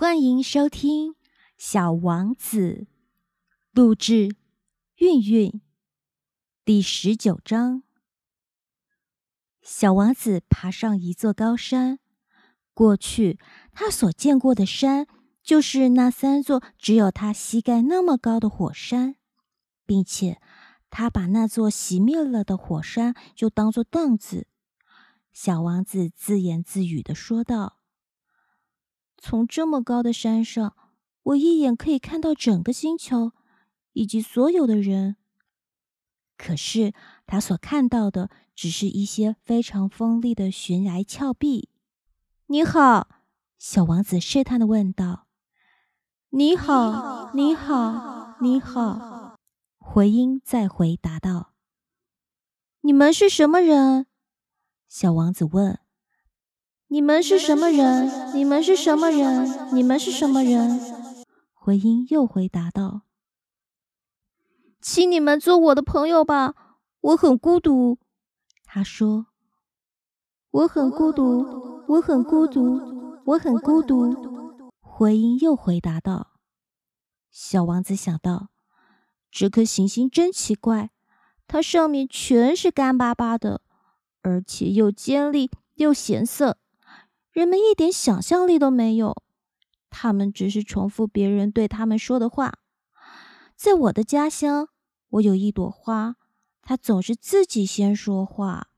欢迎收听《小王子》录制，韵韵第十九章。小王子爬上一座高山，过去他所见过的山就是那三座只有他膝盖那么高的火山，并且他把那座熄灭了的火山就当做凳子。小王子自言自语的说道。从这么高的山上，我一眼可以看到整个星球，以及所有的人。可是他所看到的只是一些非常锋利的悬崖峭壁。你好，小王子试探的问道。你好，你好，你好。回音再回答道。你们是什么人？小王子问。你们是什么人？你们是什么人？你们是什么人？回音又回答道：“请你们做我的朋友吧，我很孤独。”他说：“我很孤独，我很孤独，我很孤独。”回音又回答道：“小王子想到，这颗行星真奇怪，它上面全是干巴巴的，而且又尖利又咸涩。”人们一点想象力都没有，他们只是重复别人对他们说的话。在我的家乡，我有一朵花，它总是自己先说话。